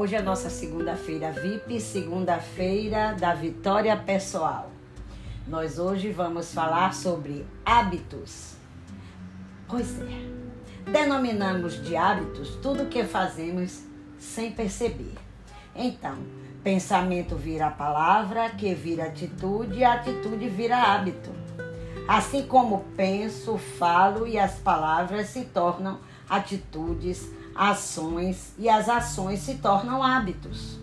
Hoje é nossa segunda-feira VIP, segunda-feira da vitória pessoal. Nós hoje vamos falar sobre hábitos. Pois é, denominamos de hábitos tudo o que fazemos sem perceber. Então, pensamento vira palavra, que vira atitude, e atitude vira hábito. Assim como penso, falo e as palavras se tornam atitudes, ações e as ações se tornam hábitos.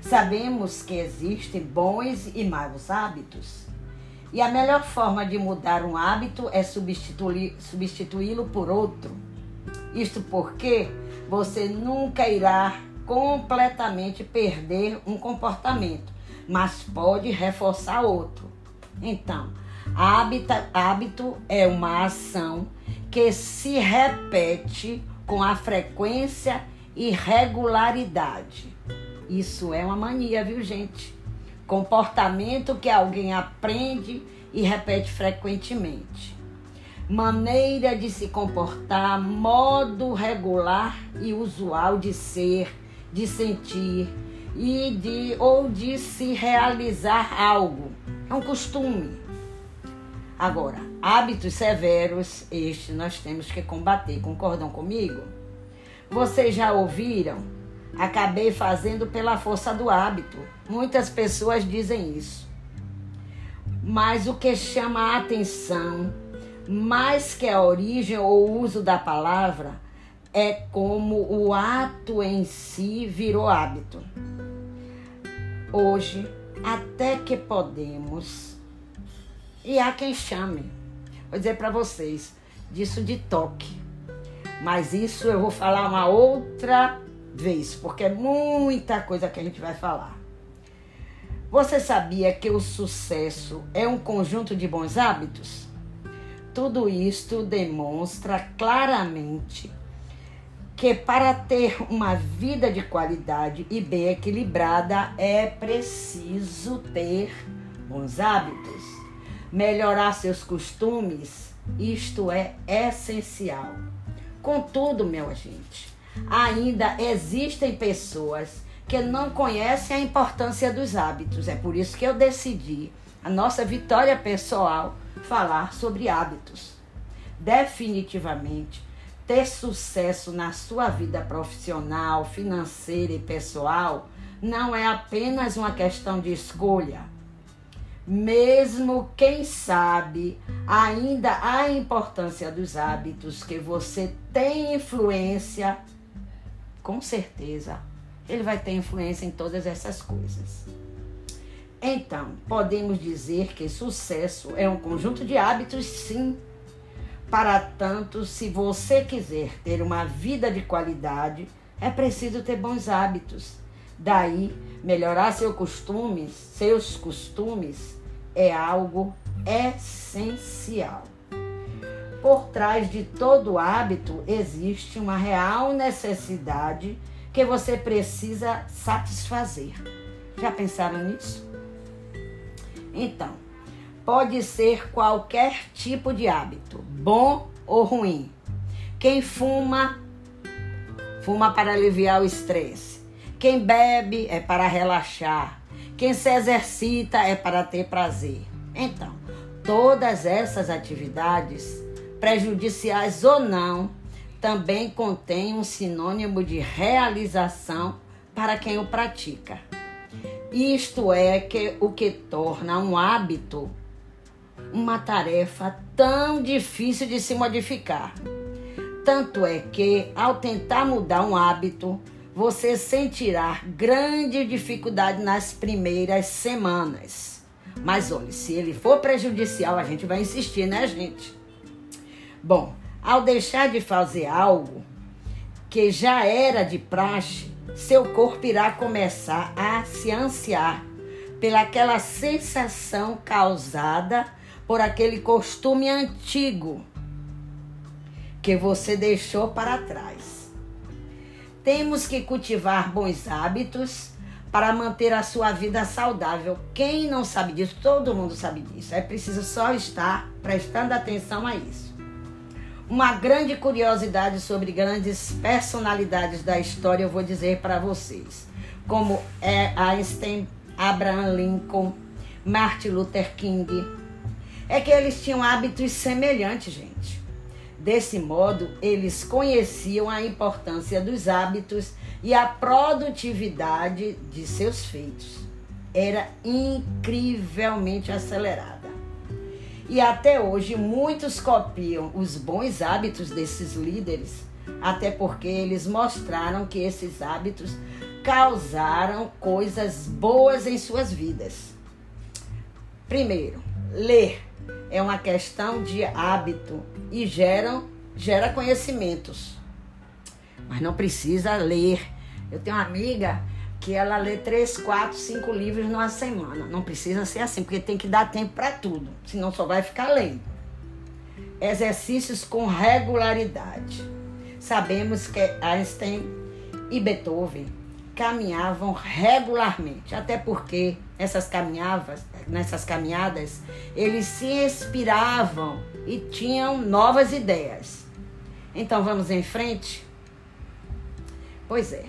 Sabemos que existem bons e maus hábitos. E a melhor forma de mudar um hábito é substituí-lo por outro. Isto porque você nunca irá completamente perder um comportamento, mas pode reforçar outro. Então, hábito, hábito é uma ação que se repete com a frequência e regularidade. Isso é uma mania, viu, gente? Comportamento que alguém aprende e repete frequentemente. Maneira de se comportar, modo regular e usual de ser, de sentir e de ou de se realizar algo. É um costume. Agora, hábitos severos, este nós temos que combater. Concordam comigo? Vocês já ouviram? Acabei fazendo pela força do hábito. Muitas pessoas dizem isso. Mas o que chama a atenção, mais que a origem ou uso da palavra, é como o ato em si virou hábito. Hoje, até que podemos e há quem chame. Vou dizer para vocês disso de toque. Mas isso eu vou falar uma outra vez, porque é muita coisa que a gente vai falar. Você sabia que o sucesso é um conjunto de bons hábitos? Tudo isto demonstra claramente que para ter uma vida de qualidade e bem equilibrada é preciso ter bons hábitos melhorar seus costumes, isto é essencial. Contudo, meu gente, ainda existem pessoas que não conhecem a importância dos hábitos. É por isso que eu decidi, a nossa vitória pessoal, falar sobre hábitos. Definitivamente, ter sucesso na sua vida profissional, financeira e pessoal não é apenas uma questão de escolha mesmo quem sabe ainda a importância dos hábitos que você tem influência, com certeza ele vai ter influência em todas essas coisas. Então, podemos dizer que sucesso é um conjunto de hábitos, sim. Para tanto, se você quiser ter uma vida de qualidade, é preciso ter bons hábitos. Daí, melhorar seus costumes, seus costumes é algo essencial. Por trás de todo hábito existe uma real necessidade que você precisa satisfazer. Já pensaram nisso? Então, pode ser qualquer tipo de hábito, bom ou ruim. Quem fuma, fuma para aliviar o estresse. Quem bebe é para relaxar. Quem se exercita é para ter prazer. Então, todas essas atividades, prejudiciais ou não, também contêm um sinônimo de realização para quem o pratica. Isto é que o que torna um hábito uma tarefa tão difícil de se modificar. Tanto é que, ao tentar mudar um hábito, você sentirá grande dificuldade nas primeiras semanas. Mas olha, se ele for prejudicial, a gente vai insistir, né, gente? Bom, ao deixar de fazer algo que já era de praxe, seu corpo irá começar a se ansiar pelaquela sensação causada por aquele costume antigo que você deixou para trás. Temos que cultivar bons hábitos para manter a sua vida saudável. Quem não sabe disso, todo mundo sabe disso. É preciso só estar prestando atenção a isso. uma grande curiosidade sobre grandes personalidades da história, eu vou dizer para vocês, como é Einstein, Abraham Lincoln, Martin Luther King, é que eles tinham hábitos semelhantes, gente. Desse modo, eles conheciam a importância dos hábitos e a produtividade de seus feitos. Era incrivelmente acelerada. E até hoje muitos copiam os bons hábitos desses líderes, até porque eles mostraram que esses hábitos causaram coisas boas em suas vidas. Primeiro, ler é uma questão de hábito e geram, gera conhecimentos. Mas não precisa ler. Eu tenho uma amiga que ela lê três, quatro, cinco livros numa semana. Não precisa ser assim, porque tem que dar tempo para tudo, senão só vai ficar lendo. Exercícios com regularidade. Sabemos que Einstein e Beethoven caminhavam regularmente, até porque essas caminhadas, nessas caminhadas, eles se inspiravam e tinham novas ideias. Então vamos em frente? Pois é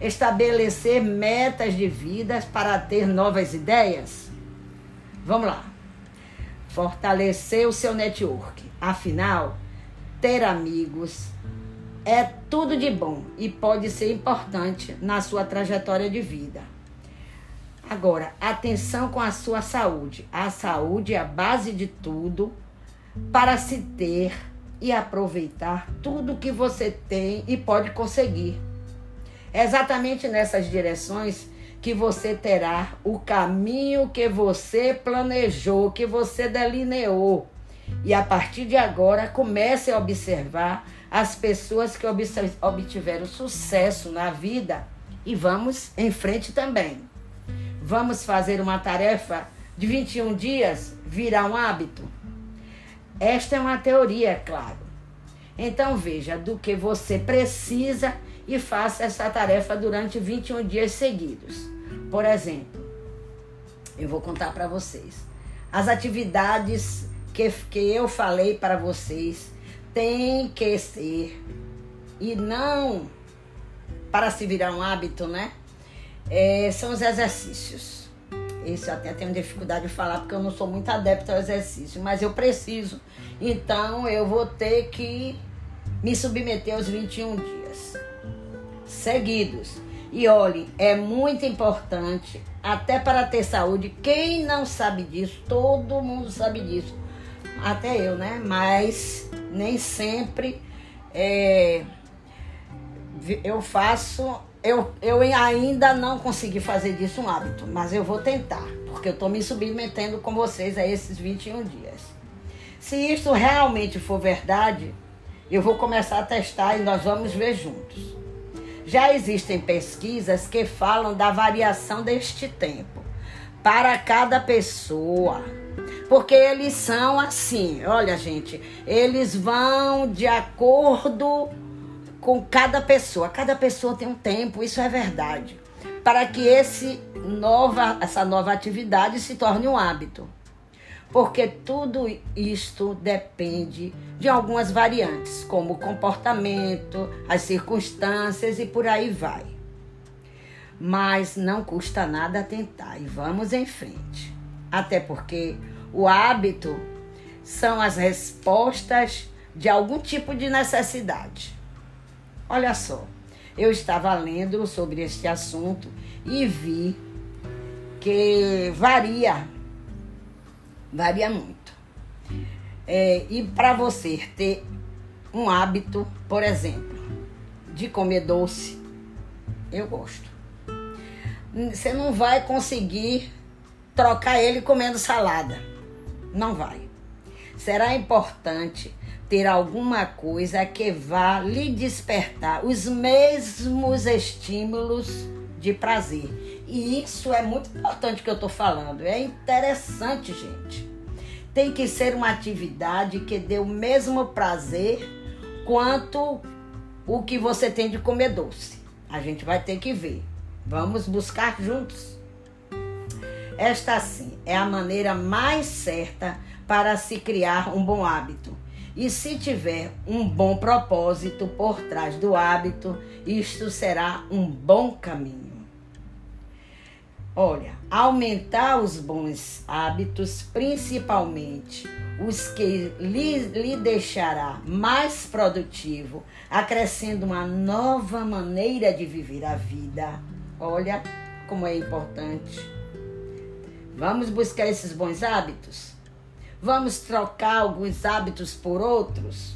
estabelecer metas de vida para ter novas ideias? Vamos lá. Fortalecer o seu network. Afinal, ter amigos é tudo de bom e pode ser importante na sua trajetória de vida. Agora, atenção com a sua saúde. A saúde é a base de tudo para se ter e aproveitar tudo que você tem e pode conseguir. É exatamente nessas direções que você terá o caminho que você planejou, que você delineou. E a partir de agora, comece a observar as pessoas que obtiveram sucesso na vida e vamos em frente também. Vamos fazer uma tarefa de 21 dias virar um hábito? Esta é uma teoria, é claro. Então veja do que você precisa e faça essa tarefa durante 21 dias seguidos. Por exemplo, eu vou contar para vocês. As atividades que, que eu falei para vocês têm que ser e não para se virar um hábito, né? É, são os exercícios. Isso eu até tenho dificuldade de falar porque eu não sou muito adepto ao exercício, mas eu preciso. Então eu vou ter que me submeter aos 21 dias seguidos. E olhe, é muito importante, até para ter saúde. Quem não sabe disso, todo mundo sabe disso. Até eu, né? Mas nem sempre é, eu faço. Eu, eu ainda não consegui fazer disso um hábito, mas eu vou tentar, porque eu estou me submetendo com vocês a esses 21 dias. Se isso realmente for verdade, eu vou começar a testar e nós vamos ver juntos. Já existem pesquisas que falam da variação deste tempo para cada pessoa. Porque eles são assim, olha, gente, eles vão de acordo com cada pessoa. Cada pessoa tem um tempo, isso é verdade. Para que esse nova, essa nova atividade se torne um hábito porque tudo isto depende de algumas variantes, como o comportamento, as circunstâncias e por aí vai. Mas não custa nada tentar e vamos em frente. Até porque o hábito são as respostas de algum tipo de necessidade. Olha só, eu estava lendo sobre este assunto e vi que varia Varia muito. É, e para você ter um hábito, por exemplo, de comer doce, eu gosto. Você não vai conseguir trocar ele comendo salada. Não vai. Será importante ter alguma coisa que vá lhe despertar os mesmos estímulos de prazer. E isso é muito importante que eu estou falando. É interessante, gente. Tem que ser uma atividade que dê o mesmo prazer quanto o que você tem de comer doce. A gente vai ter que ver. Vamos buscar juntos. Esta sim é a maneira mais certa para se criar um bom hábito. E se tiver um bom propósito por trás do hábito, isto será um bom caminho. Olha, aumentar os bons hábitos, principalmente os que lhe, lhe deixará mais produtivo, acrescendo uma nova maneira de viver a vida. Olha como é importante. Vamos buscar esses bons hábitos? Vamos trocar alguns hábitos por outros?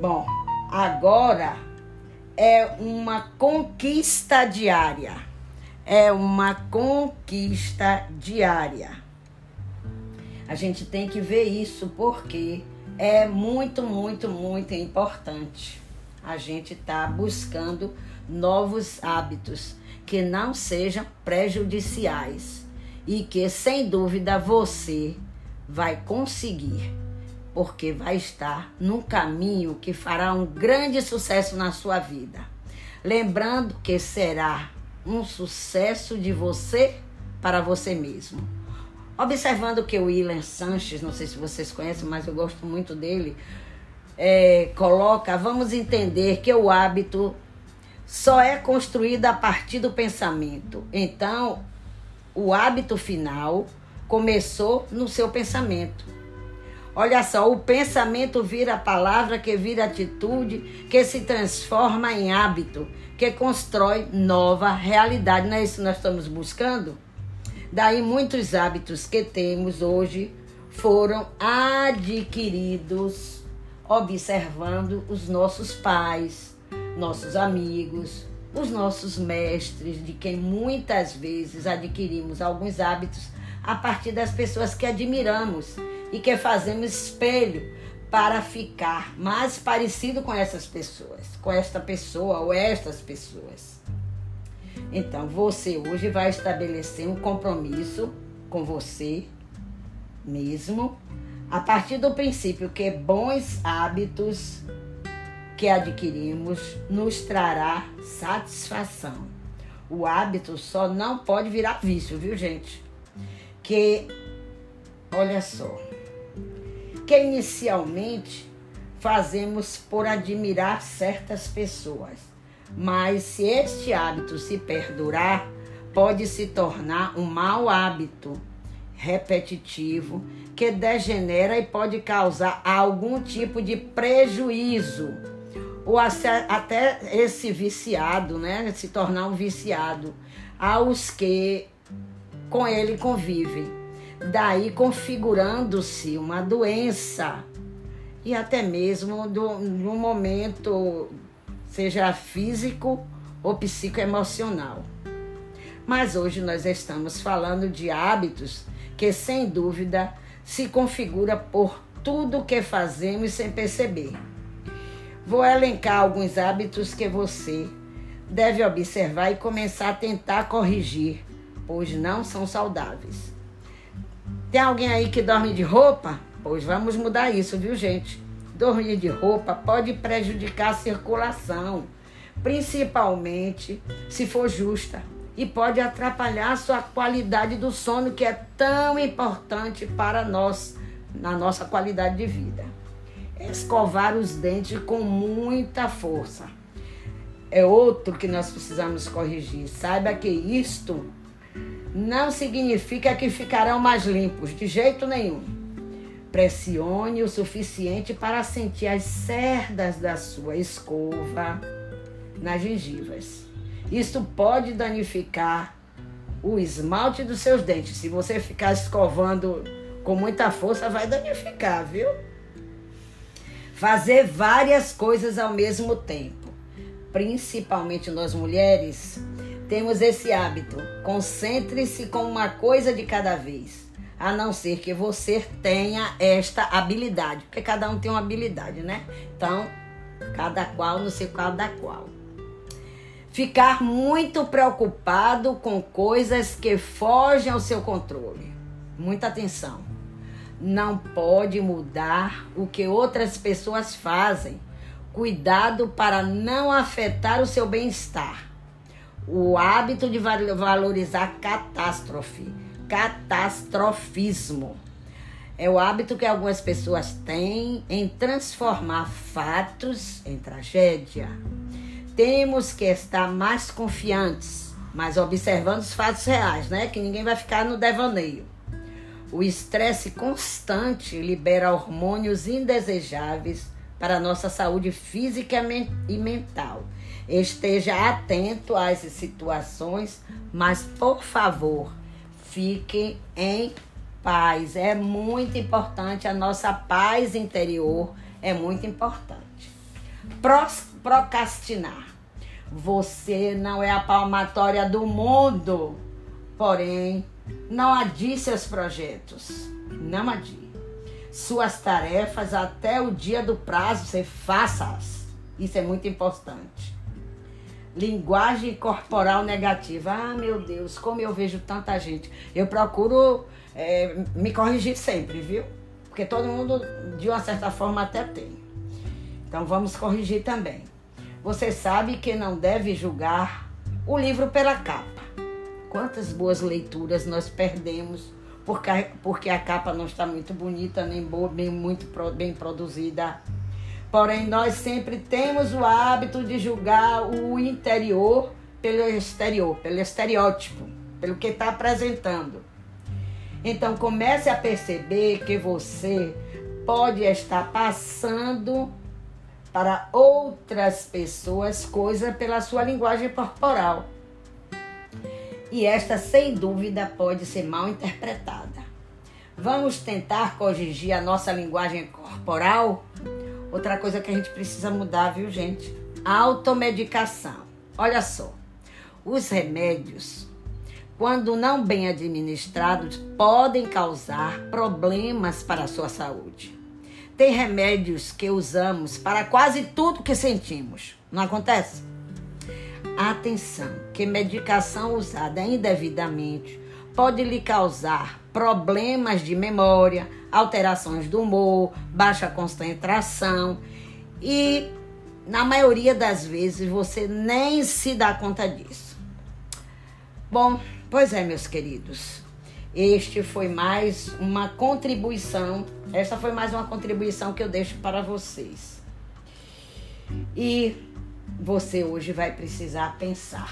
Bom, agora é uma conquista diária. É uma conquista diária. A gente tem que ver isso porque é muito, muito, muito importante. A gente tá buscando novos hábitos que não sejam prejudiciais e que sem dúvida você vai conseguir, porque vai estar num caminho que fará um grande sucesso na sua vida. Lembrando que será um sucesso de você para você mesmo. Observando que o William Sanches, não sei se vocês conhecem, mas eu gosto muito dele, é, coloca, vamos entender que o hábito só é construído a partir do pensamento. Então, o hábito final começou no seu pensamento. Olha só, o pensamento vira palavra, que vira atitude, que se transforma em hábito, que constrói nova realidade. Não é isso que nós estamos buscando? Daí muitos hábitos que temos hoje foram adquiridos observando os nossos pais, nossos amigos, os nossos mestres, de quem muitas vezes adquirimos alguns hábitos a partir das pessoas que admiramos e que fazemos espelho para ficar mais parecido com essas pessoas, com esta pessoa ou estas pessoas. Então, você hoje vai estabelecer um compromisso com você mesmo, a partir do princípio que bons hábitos que adquirimos nos trará satisfação. O hábito só não pode virar vício, viu, gente? Que, olha só, que inicialmente fazemos por admirar certas pessoas, mas se este hábito se perdurar, pode se tornar um mau hábito repetitivo que degenera e pode causar algum tipo de prejuízo ou até esse viciado, né, se tornar um viciado aos que com ele convivem. Daí configurando-se uma doença e até mesmo do, no momento, seja físico ou psicoemocional. Mas hoje nós estamos falando de hábitos que, sem dúvida, se configura por tudo que fazemos sem perceber. Vou elencar alguns hábitos que você deve observar e começar a tentar corrigir, pois não são saudáveis. Tem alguém aí que dorme de roupa? Pois vamos mudar isso, viu, gente? Dormir de roupa pode prejudicar a circulação, principalmente se for justa, e pode atrapalhar a sua qualidade do sono, que é tão importante para nós, na nossa qualidade de vida escovar os dentes com muita força. É outro que nós precisamos corrigir. Saiba que isto não significa que ficarão mais limpos, de jeito nenhum. Pressione o suficiente para sentir as cerdas da sua escova nas gengivas. Isto pode danificar o esmalte dos seus dentes. Se você ficar escovando com muita força, vai danificar, viu? fazer várias coisas ao mesmo tempo. Principalmente nós mulheres temos esse hábito. Concentre-se com uma coisa de cada vez, a não ser que você tenha esta habilidade, porque cada um tem uma habilidade, né? Então, cada qual no seu cada qual. Ficar muito preocupado com coisas que fogem ao seu controle. Muita atenção não pode mudar o que outras pessoas fazem. Cuidado para não afetar o seu bem-estar. O hábito de valorizar catástrofe, catastrofismo. É o hábito que algumas pessoas têm em transformar fatos em tragédia. Temos que estar mais confiantes, mas observando os fatos reais, né? Que ninguém vai ficar no devaneio. O estresse constante libera hormônios indesejáveis para a nossa saúde física e mental. Esteja atento às situações, mas por favor, fique em paz. É muito importante a nossa paz interior, é muito importante. procrastinar. Você não é a palmatória do mundo, porém, não adie seus projetos. Não adie. Suas tarefas até o dia do prazo, você faça-as. Isso é muito importante. Linguagem corporal negativa. Ah, meu Deus, como eu vejo tanta gente. Eu procuro é, me corrigir sempre, viu? Porque todo mundo, de uma certa forma, até tem. Então vamos corrigir também. Você sabe que não deve julgar o livro pela capa. Quantas boas leituras nós perdemos porque, porque a capa não está muito bonita, nem boa, bem, muito bem produzida Porém, nós sempre temos o hábito de julgar o interior pelo exterior, pelo estereótipo, pelo que está apresentando. Então, comece a perceber que você pode estar passando para outras pessoas coisas pela sua linguagem corporal. E esta, sem dúvida, pode ser mal interpretada. Vamos tentar corrigir a nossa linguagem corporal Outra coisa que a gente precisa mudar, viu, gente? Automedicação. Olha só. Os remédios, quando não bem administrados, podem causar problemas para a sua saúde. Tem remédios que usamos para quase tudo que sentimos. Não acontece? Atenção, que medicação usada indevidamente pode lhe causar problemas de memória, alterações do humor, baixa concentração e na maioria das vezes você nem se dá conta disso. Bom, pois é, meus queridos. Este foi mais uma contribuição. Esta foi mais uma contribuição que eu deixo para vocês. E você hoje vai precisar pensar.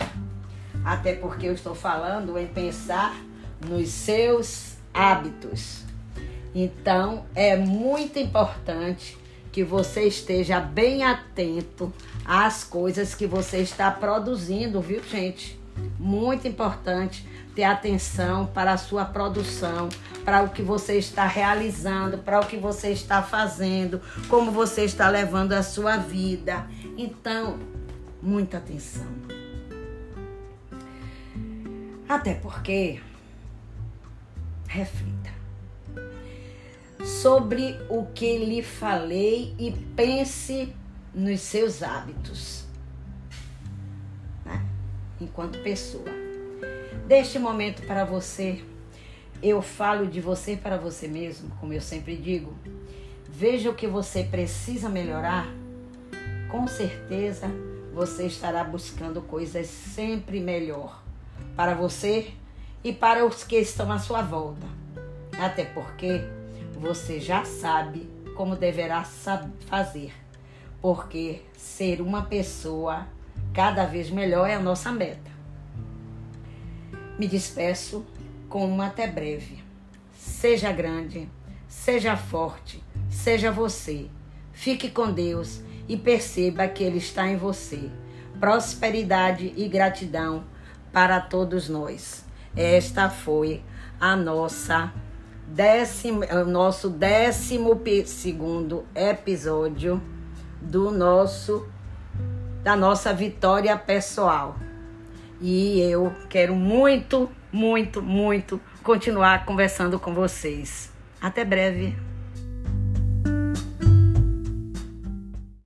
Até porque eu estou falando em pensar nos seus hábitos. Então, é muito importante que você esteja bem atento às coisas que você está produzindo, viu, gente? Muito importante ter atenção para a sua produção, para o que você está realizando, para o que você está fazendo, como você está levando a sua vida. Então, muita atenção. Até porque, reflita sobre o que lhe falei e pense nos seus hábitos, né? enquanto pessoa. Deste momento para você, eu falo de você para você mesmo, como eu sempre digo. Veja o que você precisa melhorar. Com certeza você estará buscando coisas sempre melhor para você e para os que estão à sua volta. Até porque você já sabe como deverá fazer, porque ser uma pessoa cada vez melhor é a nossa meta. Me despeço com uma até breve. Seja grande, seja forte, seja você. Fique com Deus e perceba que Ele está em você. Prosperidade e gratidão para todos nós. Esta foi a nossa décimo, é nosso décimo segundo episódio do nosso da nossa vitória pessoal. E eu quero muito, muito, muito continuar conversando com vocês. Até breve.